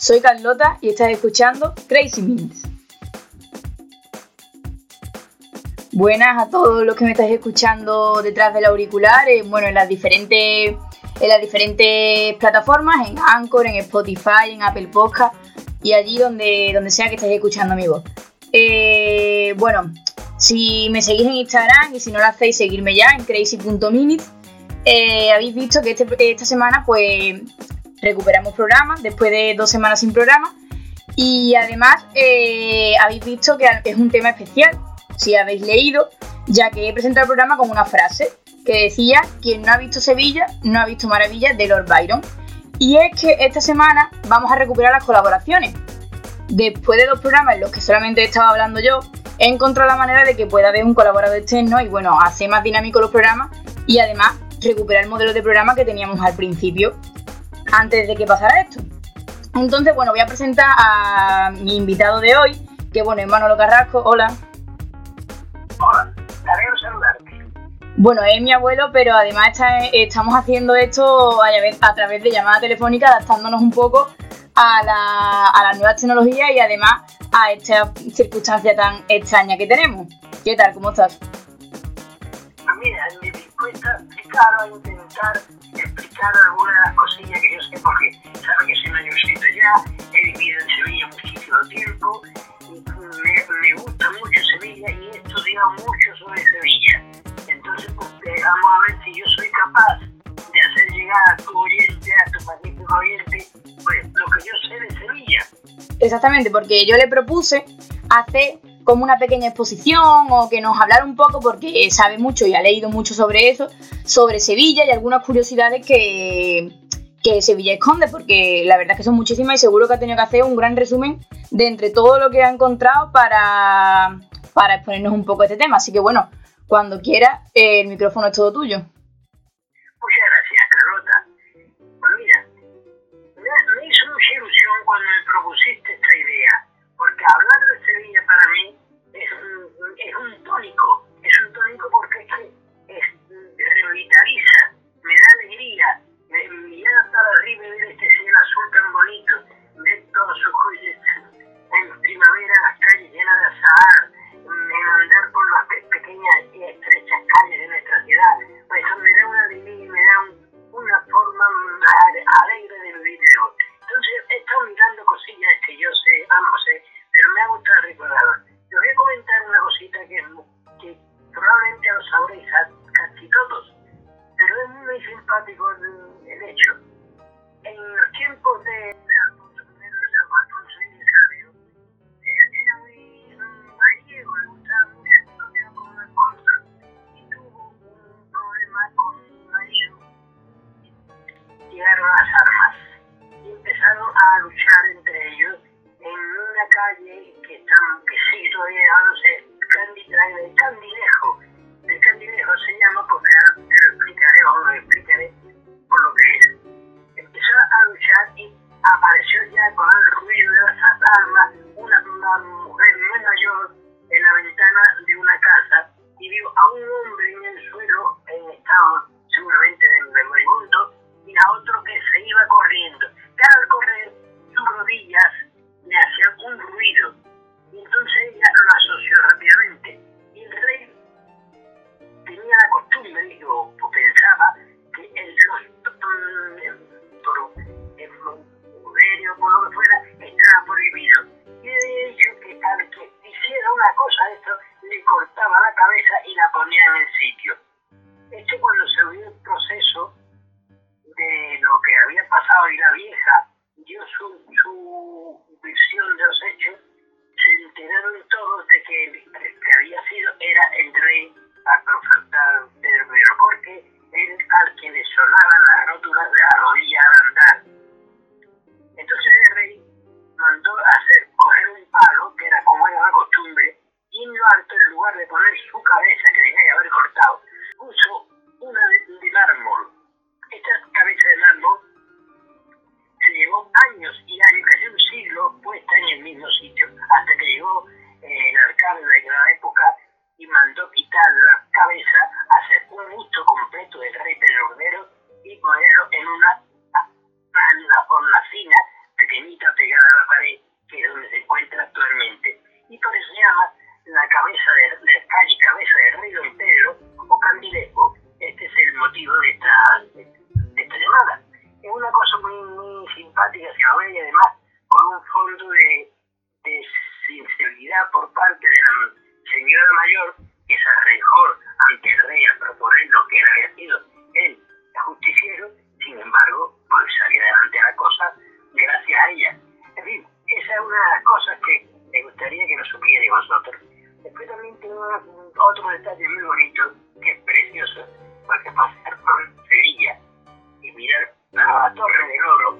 Soy Carlota y estás escuchando Crazy Minutes. Buenas a todos los que me estáis escuchando detrás del auricular, eh, bueno, en las diferentes en las diferentes plataformas, en Anchor, en Spotify, en Apple Podcast y allí donde, donde sea que estéis escuchando mi voz. Eh, bueno, si me seguís en Instagram y si no lo hacéis, seguirme ya en crazy.minute. Eh, habéis visto que este, esta semana pues recuperamos programas después de dos semanas sin programa y además eh, habéis visto que es un tema especial, si habéis leído, ya que he presentado el programa con una frase que decía, quien no ha visto Sevilla no ha visto Maravillas de Lord Byron. Y es que esta semana vamos a recuperar las colaboraciones. Después de dos programas en los que solamente estaba hablando yo, he encontrado la manera de que pueda haber un colaborador externo y bueno, hacer más dinámicos los programas y además recuperar el modelo de programa que teníamos al principio, antes de que pasara esto. Entonces, bueno, voy a presentar a mi invitado de hoy, que bueno, es Manolo Carrasco. Hola. Hola, saludarte. Bueno, es mi abuelo, pero además estamos haciendo esto a, través de llamada telefónica, adaptándonos un poco a, las nuevas tecnologías y además a esta circunstancia tan extraña que tenemos. ¿Qué tal? ¿Cómo estás? Pues mira, me dispuesta a explicar o a intentar explicar algunas de las cosillas que yo sé, porque sabes que soy mayorcito ya, he vivido en Sevilla muchísimo tiempo, y me, me gusta mucho Sevilla y he estudiado mucho sobre Sevilla vamos a ver si yo soy capaz de hacer llegar a tu oyente, a tu magnífico oyente, pues lo que yo sé de Sevilla. Exactamente, porque yo le propuse hacer como una pequeña exposición o que nos hablara un poco, porque sabe mucho y ha leído mucho sobre eso, sobre Sevilla y algunas curiosidades que, que Sevilla esconde, porque la verdad es que son muchísimas y seguro que ha tenido que hacer un gran resumen de entre todo lo que ha encontrado para, para exponernos un poco este tema. Así que bueno, cuando quiera, el micrófono es todo tuyo. Que, que sigue todavía llamándose el Candilejo. El Candilejo se llama porque ahora te lo explicaré o lo explicaré por lo que es. Empezó a luchar y apareció ya con el ruido de las armas una, una mujer muy mayor en la ventana de una casa y vio a un hombre en el suelo en estado seguramente de moribundo y a otro que se iba corriendo. Pero al correr, sus rodillas le hacían un ruido. La costumbre, digo, una de las cosas que me gustaría que nos supierais vosotros. Después también tengo otro detalle muy bonito, que es precioso, porque pasar por Sevilla y mirar la Torre del Oro,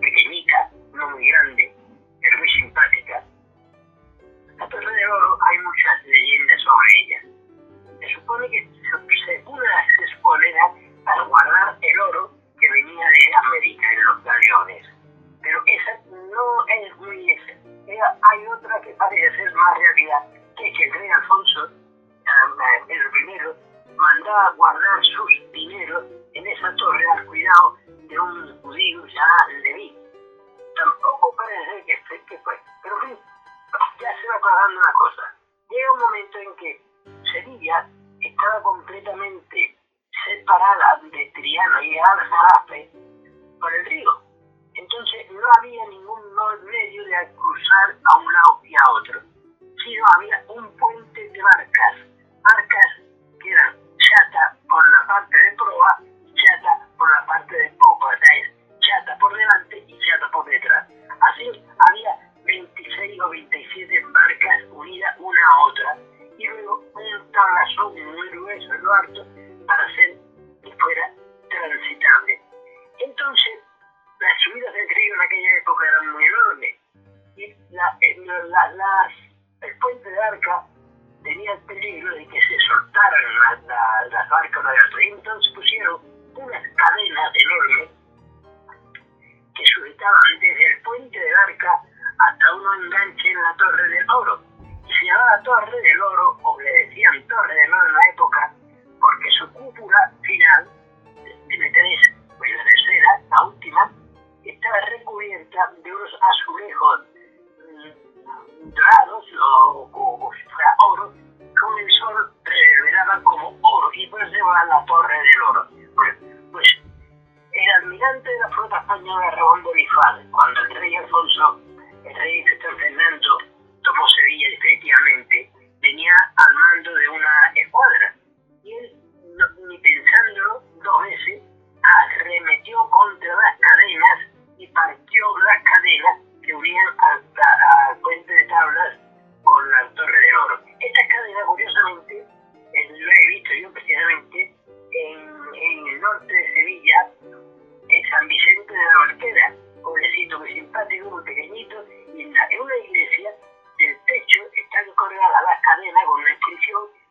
pequeñita, no muy grande, pero muy simpática. La Torre del Oro hay muchas leyendas sobre ella. Se supone que se, una se supone para es que el rey Alfonso, el primero, mandaba guardar sus dineros en esa torre al cuidado de un judío ya Leví. Tampoco parece que, que fue. Pero en fin, ya se va aclarando una cosa. Llega un momento en que Sevilla estaba completamente separada de Triana y Aljarafe por el río. Entonces no había ningún medio de cruzar a un lado y a otro, había un puente de barcas, barcas que eran desde el puente de arca hasta un enganche en la Torre del Oro. Y se llamaba Torre del Oro, o le decían Torre del Oro en la época, porque su cúpula final, tiene tres, pues la tercera, la última, estaba recubierta de unos azulejos mm, dorados o, o, si fuera oro, con el sol revelaba como oro y pues llevaba la Torre del Oro. Bueno, el almirante de la flota española Ramón Bonifaz, cuando el rey Alfonso el rey Víctor Fernando colgadas las cadenas con una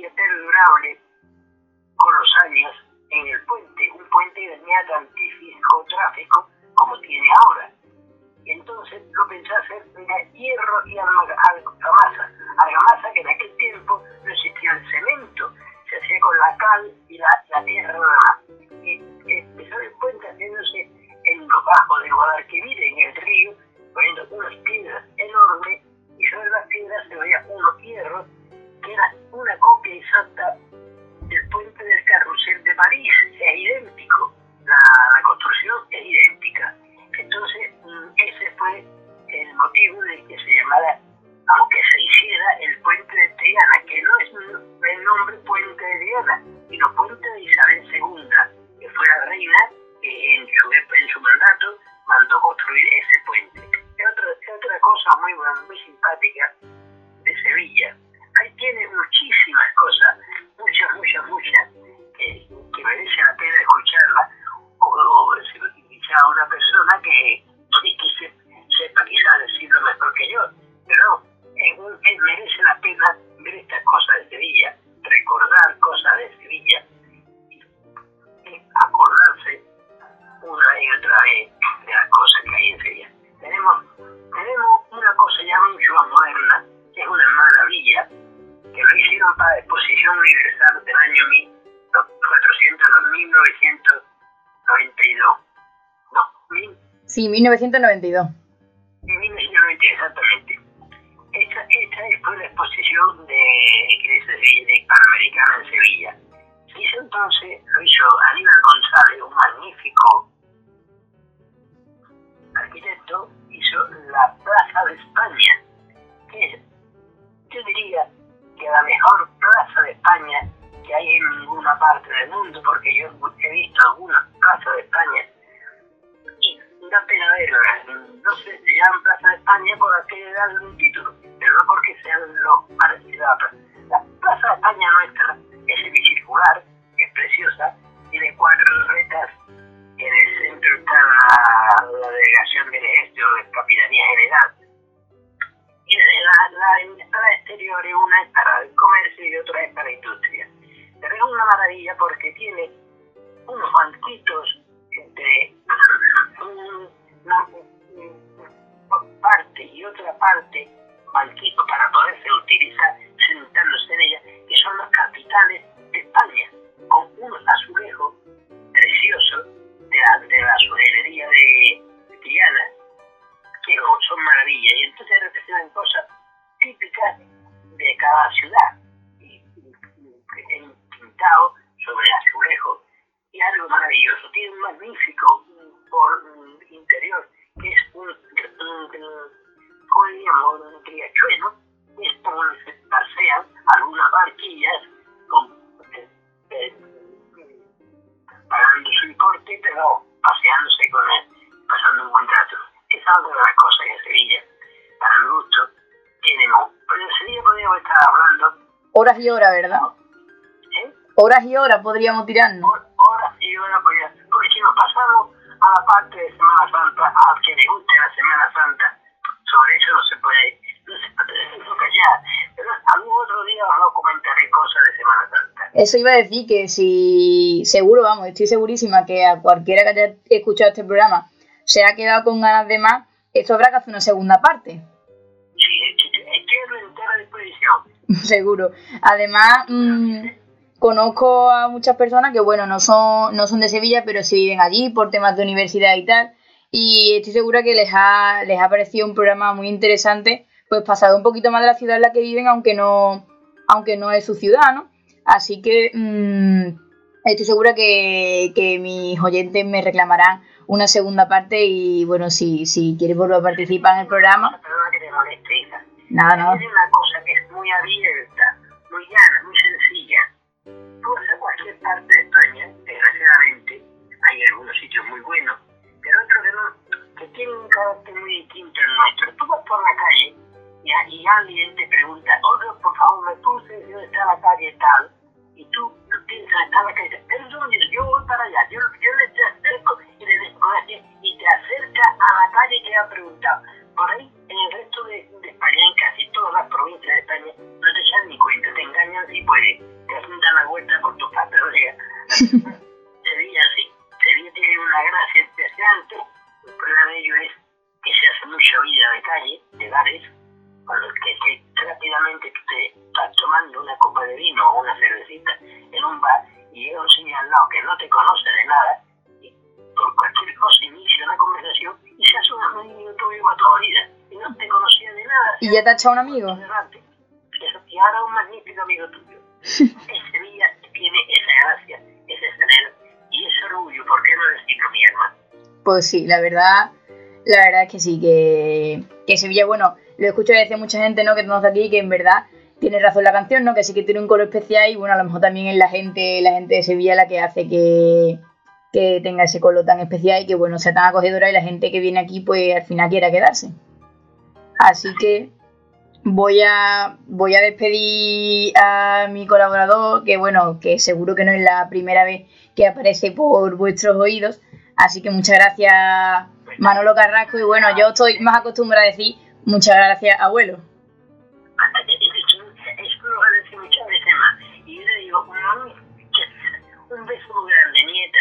perdurable con los años en el puente, un puente que tenía tantísimo tráfico como tiene ahora. Y entonces lo pensé hacer de hierro y argamasa. Argamasa que en aquel tiempo no existía el cemento, se hacía con la cal y la, tierra nada más. Y empezó el puente haciéndose muy, simpática de Sevilla. Ahí tiene muchísimas exposición universal del año 1400, 1992. No, mil, sí, 1992. 1992, exactamente. Esta, esta fue la exposición de, de Hispanoamericana en Sevilla. Se hizo entonces, lo hizo Aníbal González, un magnífico arquitecto, hizo la Plaza de España, que es, yo diría que la mejor plaza de España que hay en ninguna parte del mundo, porque yo he visto algunas plazas de España y da pena verlas. No sé, se llaman Plaza de España por aquel darle un título, pero no porque sean lo parecido a la Plaza de España nuestra es semicircular, es preciosa, tiene cuatro retas en el centro está la, delegación del ejército de Capitanía General. La, la entrada exterior es una es para el comercio y otra es para la industria. Pero es una maravilla porque tiene unos banquitos entre una parte y otra parte, riachuelo, es donde se pasean algunas barquillas con, eh, eh, pagando su importe, pero paseándose con él, pasando un buen rato. Es otra de las cosas que en Sevilla, para mi gusto, tenemos. Pero en Sevilla podríamos estar hablando. Horas y horas, ¿verdad? ¿Eh? Horas y horas podríamos tirarnos. Horas y horas podríamos. Porque si nos pasamos a la parte de Semana Santa, al que le guste la Semana Santa, sobre eso no se puede, no se puede callar. Pero algún otro día os comentaré cosas de Semana Santa. Eso iba a decir que si, seguro, vamos, estoy segurísima que a cualquiera que haya escuchado este programa se ha quedado con ganas de más, esto habrá que hacer una segunda parte. Sí, es que entera disposición. Seguro. Además, mmm, conozco a muchas personas que, bueno, no son, no son de Sevilla, pero sí viven allí por temas de universidad y tal. Y estoy segura que les ha, les ha parecido un programa muy interesante, pues pasado un poquito más de la ciudad en la que viven, aunque no, aunque no es su ciudad, ¿no? Así que mmm, estoy segura que, que, mis oyentes me reclamarán una segunda parte y bueno, si, si quieres volver a participar en el programa. Perdona que te moleste, hija. Nada, nada. Hay una cosa que es muy abierta, muy llana, muy sencilla. Tú vas a cualquier parte de España, desgraciadamente, hay algunos sitios muy buenos, pero otros que no, que tienen un carácter muy distinto al nuestro. Tú vas por la calle y, alguien te pregunta, oye, por favor, me puse dónde está la calle tal, y tú, tú piensas, la calle, perdón, yo voy para allá, yo, yo le acerco y le desconozco y te acerca a la calle que ha preguntado. ¿Y ya te ha echado un amigo? Y ahora un magnífico amigo tuyo. ese día tiene esa gracia, ese escenario y ese orgullo, ¿por qué no decirlo, mi hermano? Pues sí, la verdad, la verdad es que sí, que, que Sevilla, bueno, lo escucho decir mucha gente, ¿no? Que tenemos aquí, que en verdad tiene razón la canción, ¿no? Que sí que tiene un color especial y bueno, a lo mejor también es la gente, la gente de Sevilla la que hace que, que tenga ese colo tan especial y que bueno sea tan acogedora y la gente que viene aquí pues al final quiera quedarse. Así que voy a voy a despedir a mi colaborador que bueno que seguro que no es la primera vez que aparece por vuestros oídos. Así que muchas gracias Manolo Carrasco y bueno yo estoy más acostumbrada a decir muchas gracias abuelo. Un beso muy grande nieta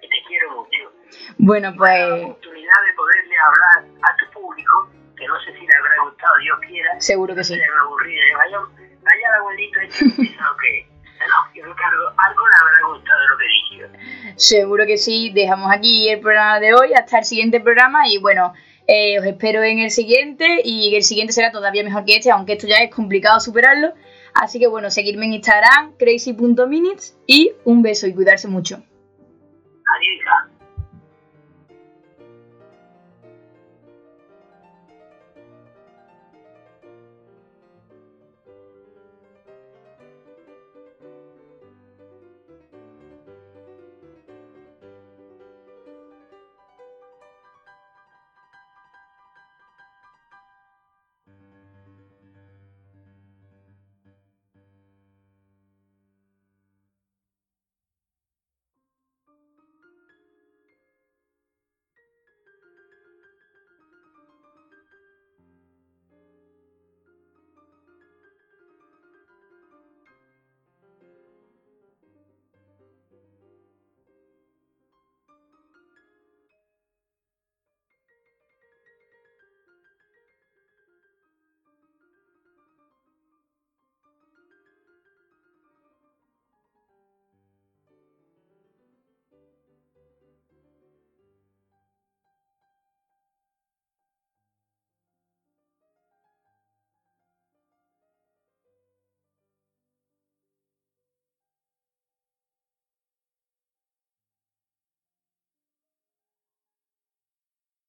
que te quiero mucho bueno pues la oportunidad de poderle hablar a tu público que no sé si le habrá gustado, Dios quiera. Seguro que sí. Vaya, vaya el abuelito este que no, yo algo, algo le habrá gustado lo que dije. Seguro que sí. Dejamos aquí el programa de hoy hasta el siguiente programa y bueno. Eh, os espero en el siguiente y el siguiente será todavía mejor que este, aunque esto ya es complicado superarlo. Así que bueno, seguirme en Instagram, crazy.minutes y un beso y cuidarse mucho. Adiós.